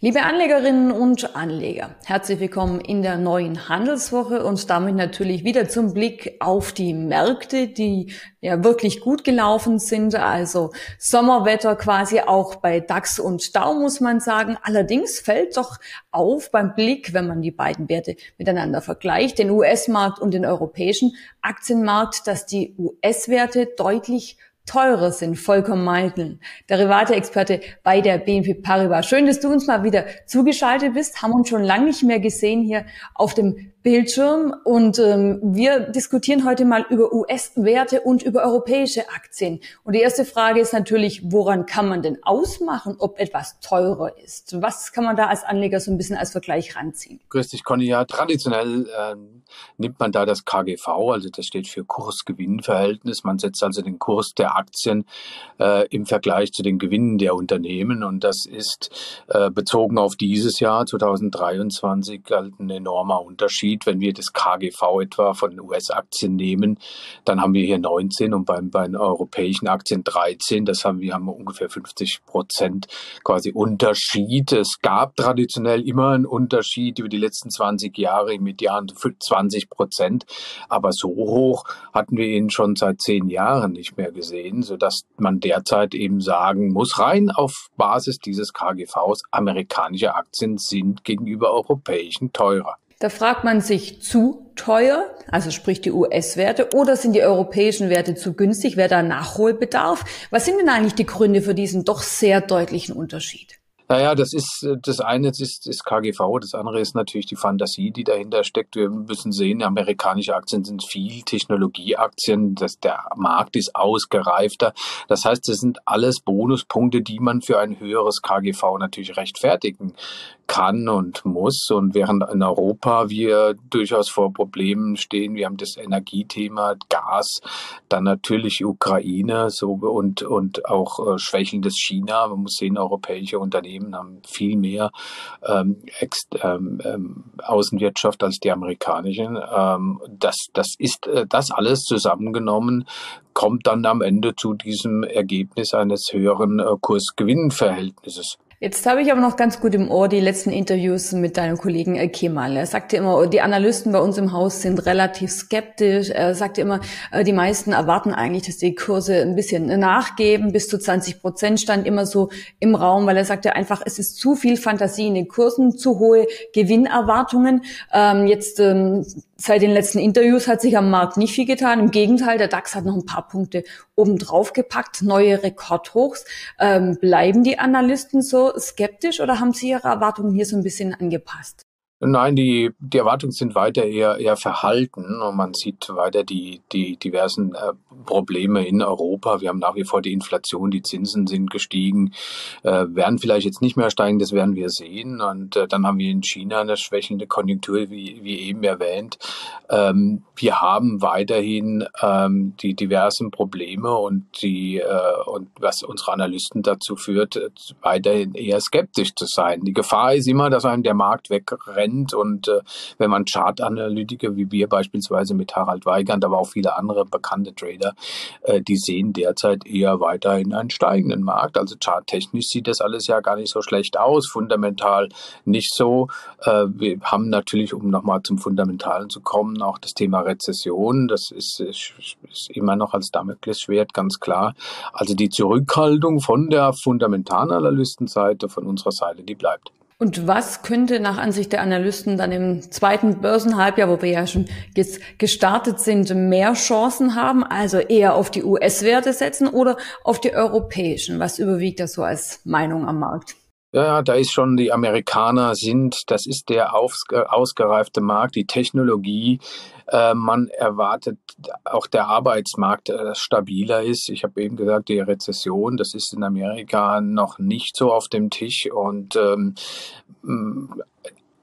Liebe Anlegerinnen und Anleger, herzlich willkommen in der neuen Handelswoche und damit natürlich wieder zum Blick auf die Märkte, die ja wirklich gut gelaufen sind. Also Sommerwetter quasi auch bei DAX und DAO muss man sagen. Allerdings fällt doch auf beim Blick, wenn man die beiden Werte miteinander vergleicht, den US-Markt und den europäischen Aktienmarkt, dass die US-Werte deutlich teurer sind. Volker Meitl, Derivate-Experte bei der BNP Paribas. Schön, dass du uns mal wieder zugeschaltet bist. Haben uns schon lange nicht mehr gesehen hier auf dem Bildschirm und ähm, wir diskutieren heute mal über US-Werte und über europäische Aktien. Und die erste Frage ist natürlich, woran kann man denn ausmachen, ob etwas teurer ist? Was kann man da als Anleger so ein bisschen als Vergleich ranziehen? Grüß dich, Conny. Ja, traditionell äh, nimmt man da das KGV, also das steht für Kurs-Gewinn-Verhältnis. Man setzt also den Kurs der Aktien äh, im Vergleich zu den Gewinnen der Unternehmen und das ist äh, bezogen auf dieses Jahr 2023 halt ein enormer Unterschied sieht, wenn wir das KGV etwa von US-Aktien nehmen, dann haben wir hier 19 und beim, bei den europäischen Aktien 13. Das haben wir haben ungefähr 50 Prozent quasi Unterschied. Es gab traditionell immer einen Unterschied über die letzten 20 Jahre im Median 20 Prozent, aber so hoch hatten wir ihn schon seit zehn Jahren nicht mehr gesehen, sodass man derzeit eben sagen muss, rein auf Basis dieses KGVs, amerikanische Aktien sind gegenüber europäischen teurer. Da fragt man sich zu teuer, also sprich die US-Werte, oder sind die europäischen Werte zu günstig? Wer da Nachholbedarf? Was sind denn eigentlich die Gründe für diesen doch sehr deutlichen Unterschied? Naja, das ist das eine ist, ist KGV, das andere ist natürlich die Fantasie, die dahinter steckt. Wir müssen sehen, amerikanische Aktien sind viel Technologieaktien, das, der Markt ist ausgereifter. Das heißt, das sind alles Bonuspunkte, die man für ein höheres KGV natürlich rechtfertigen kann und muss. Und während in Europa wir durchaus vor Problemen stehen, wir haben das Energiethema, Gas, dann natürlich Ukraine so und, und auch äh, schwächelndes China. Man muss sehen, europäische Unternehmen haben viel mehr ähm, Ex ähm, ähm, Außenwirtschaft als die amerikanischen. Ähm, das, das ist äh, das alles zusammengenommen kommt dann am Ende zu diesem Ergebnis eines höheren äh, Kurs-Gewinn-Verhältnisses. Jetzt habe ich aber noch ganz gut im Ohr die letzten Interviews mit deinem Kollegen Kemal. Er sagte immer, die Analysten bei uns im Haus sind relativ skeptisch. Er sagte immer, äh, die meisten erwarten eigentlich, dass die Kurse ein bisschen nachgeben. Bis zu 20 Prozent stand immer so im Raum, weil er sagte einfach, es ist zu viel Fantasie in den Kursen, zu hohe Gewinnerwartungen. Ähm, jetzt ähm, Seit den letzten Interviews hat sich am Markt nicht viel getan. Im Gegenteil, der DAX hat noch ein paar Punkte obendrauf gepackt, neue Rekordhochs. Ähm, bleiben die Analysten so skeptisch oder haben sie ihre Erwartungen hier so ein bisschen angepasst? Nein, die, die Erwartungen sind weiter eher, eher verhalten und man sieht weiter die, die diversen äh, Probleme in Europa. Wir haben nach wie vor die Inflation, die Zinsen sind gestiegen, äh, werden vielleicht jetzt nicht mehr steigen, das werden wir sehen. Und äh, dann haben wir in China eine schwächelnde Konjunktur, wie, wie eben erwähnt. Ähm, wir haben weiterhin ähm, die diversen Probleme und die äh, und was unsere Analysten dazu führt, weiterhin eher skeptisch zu sein. Die Gefahr ist immer, dass einem der Markt wegrennt Trend. Und äh, wenn man Chartanalytiker wie wir beispielsweise mit Harald Weigand, aber auch viele andere bekannte Trader, äh, die sehen derzeit eher weiterhin einen steigenden Markt. Also charttechnisch sieht das alles ja gar nicht so schlecht aus, fundamental nicht so. Äh, wir haben natürlich, um nochmal zum Fundamentalen zu kommen, auch das Thema Rezession. Das ist, ist, ist immer noch als Damoklesschwert ganz klar. Also die Zurückhaltung von der Fundamentalanalystenseite, von unserer Seite, die bleibt. Und was könnte nach Ansicht der Analysten dann im zweiten Börsenhalbjahr, wo wir ja schon jetzt gestartet sind, mehr Chancen haben? Also eher auf die US-Werte setzen oder auf die europäischen? Was überwiegt das so als Meinung am Markt? Ja, da ist schon, die Amerikaner sind, das ist der ausgereifte Markt, die Technologie. Äh, man erwartet auch der Arbeitsmarkt, äh, stabiler ist. Ich habe eben gesagt, die Rezession, das ist in Amerika noch nicht so auf dem Tisch und ähm,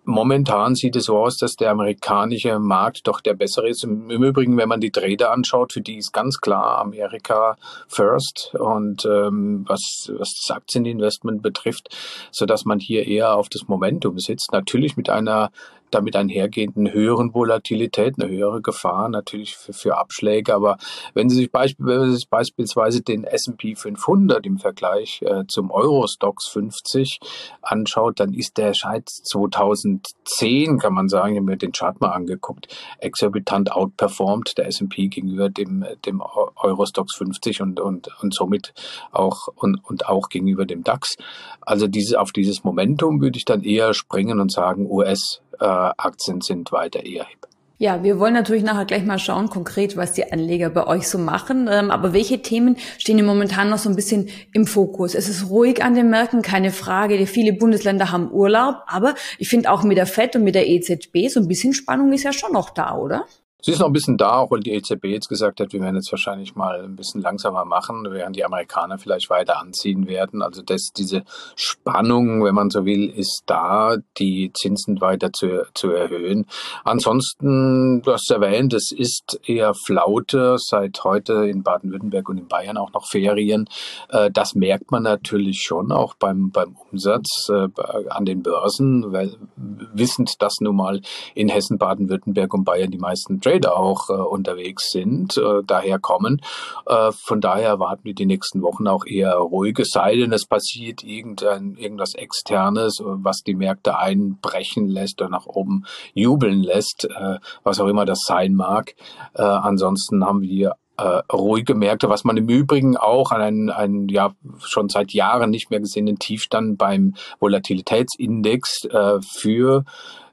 Momentan sieht es so aus, dass der amerikanische Markt doch der bessere ist. Im, Übrigen, wenn man die Trader anschaut, für die ist ganz klar Amerika first und ähm, was, was das Aktieninvestment betrifft, so dass man hier eher auf das Momentum sitzt. Natürlich mit einer damit einhergehenden höheren Volatilität, eine höhere Gefahr natürlich für, für Abschläge. Aber wenn Sie sich, beisp wenn Sie sich beispielsweise den S&P 500 im Vergleich äh, zum Eurostox 50 anschaut, dann ist der seit 2010, kann man sagen, ich habe mir den Chart mal angeguckt, exorbitant outperformed, der S&P gegenüber dem, dem Eurostox 50 und, und, und somit auch, und, und auch gegenüber dem DAX. Also diese, auf dieses Momentum würde ich dann eher springen und sagen, US äh, Aktien sind weiter eher hip. Ja, wir wollen natürlich nachher gleich mal schauen, konkret, was die Anleger bei euch so machen. Ähm, aber welche Themen stehen im momentan noch so ein bisschen im Fokus? Es ist ruhig an den Märkten, keine Frage. Viele Bundesländer haben Urlaub. Aber ich finde auch mit der FED und mit der EZB so ein bisschen Spannung ist ja schon noch da, oder? Sie ist noch ein bisschen da, auch weil die EZB jetzt gesagt hat, wir werden jetzt wahrscheinlich mal ein bisschen langsamer machen, während die Amerikaner vielleicht weiter anziehen werden. Also das, diese Spannung, wenn man so will, ist da, die Zinsen weiter zu, zu erhöhen. Ansonsten, du hast erwähnt, es ist eher Flaute, seit heute in Baden-Württemberg und in Bayern auch noch Ferien. Äh, das merkt man natürlich schon auch beim, beim Umsatz äh, an den Börsen, weil wissend, dass nun mal in Hessen, Baden-Württemberg und Bayern die meisten Trade Trader auch äh, unterwegs sind, äh, daher kommen. Äh, von daher erwarten wir die nächsten Wochen auch eher ruhige, sei denn es passiert irgendein, irgendwas Externes, was die Märkte einbrechen lässt oder nach oben jubeln lässt, äh, was auch immer das sein mag. Äh, ansonsten haben wir äh, ruhige Märkte, was man im Übrigen auch an einen, einen ja schon seit Jahren nicht mehr gesehenen Tiefstand beim Volatilitätsindex äh, für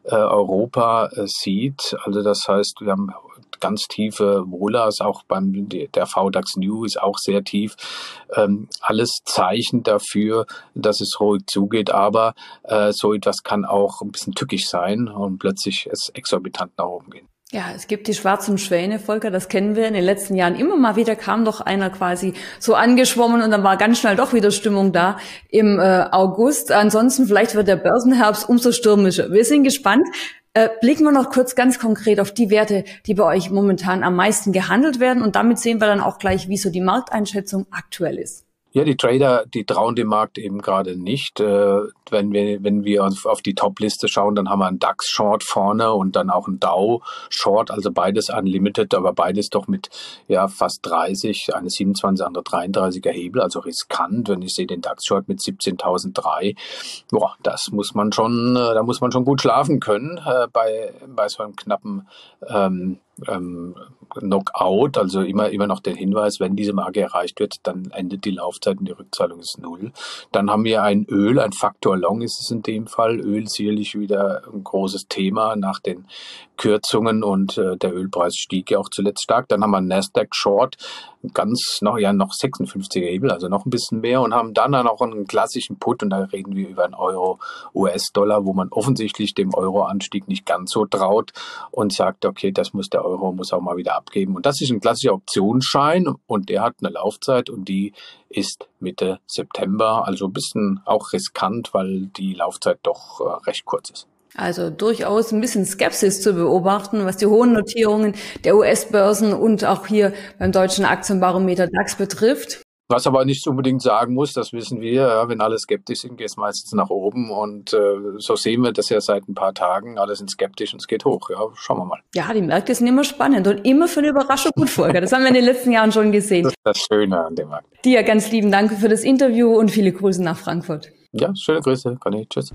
äh, Europa äh, sieht. Also das heißt, wir haben ganz tiefe Wohlers, auch beim der VDAX New ist auch sehr tief. Ähm, alles Zeichen dafür, dass es ruhig zugeht, aber äh, so etwas kann auch ein bisschen tückisch sein und plötzlich es exorbitant nach oben gehen. Ja, es gibt die schwarzen Schwäne, Volker, das kennen wir in den letzten Jahren. Immer mal wieder kam doch einer quasi so angeschwommen und dann war ganz schnell doch wieder Stimmung da im äh, August. Ansonsten vielleicht wird der Börsenherbst umso stürmischer. Wir sind gespannt. Äh, blicken wir noch kurz ganz konkret auf die Werte, die bei euch momentan am meisten gehandelt werden und damit sehen wir dann auch gleich, wie so die Markteinschätzung aktuell ist. Ja, die Trader, die trauen dem Markt eben gerade nicht. Äh, wenn wir, wenn wir auf die Top-Liste schauen, dann haben wir einen DAX-Short vorne und dann auch einen Dow-Short, also beides unlimited, aber beides doch mit ja fast 30, eine 27, andere 33er Hebel, also riskant. Wenn ich sehe den DAX-Short mit 17.003, boah, das muss man schon, äh, da muss man schon gut schlafen können äh, bei, bei so einem knappen ähm, ähm, Knockout, also immer, immer noch der Hinweis, wenn diese Marke erreicht wird, dann endet die Laufzeit und die Rückzahlung ist null. Dann haben wir ein Öl, ein Faktor Long ist es in dem Fall. Öl sicherlich wieder ein großes Thema nach den Kürzungen und äh, der Ölpreis stieg ja auch zuletzt stark. Dann haben wir Nasdaq Short, ganz noch, ja, noch 56er Hebel, also noch ein bisschen mehr und haben dann auch einen klassischen Put und da reden wir über einen Euro US-Dollar, wo man offensichtlich dem Euro-Anstieg nicht ganz so traut und sagt, okay, das muss der Euro, muss auch mal wieder abgeben. Und das ist ein klassischer Optionsschein und der hat eine Laufzeit und die ist Mitte September, also ein bisschen auch riskant, weil die Laufzeit doch äh, recht kurz ist. Also durchaus ein bisschen Skepsis zu beobachten, was die hohen Notierungen der US-Börsen und auch hier beim deutschen Aktienbarometer DAX betrifft. Was aber nicht unbedingt sagen muss, das wissen wir, ja, wenn alle skeptisch sind, geht es meistens nach oben und äh, so sehen wir das ja seit ein paar Tagen, alle sind skeptisch und es geht hoch, ja, schauen wir mal. Ja, die Märkte sind immer spannend und immer für eine Überraschung gut, Volker, das haben wir in den letzten Jahren schon gesehen. Das ist das Schöne an dem Markt. Dir ganz lieben Dank für das Interview und viele Grüße nach Frankfurt. Ja, schöne Grüße, Conny, tschüss.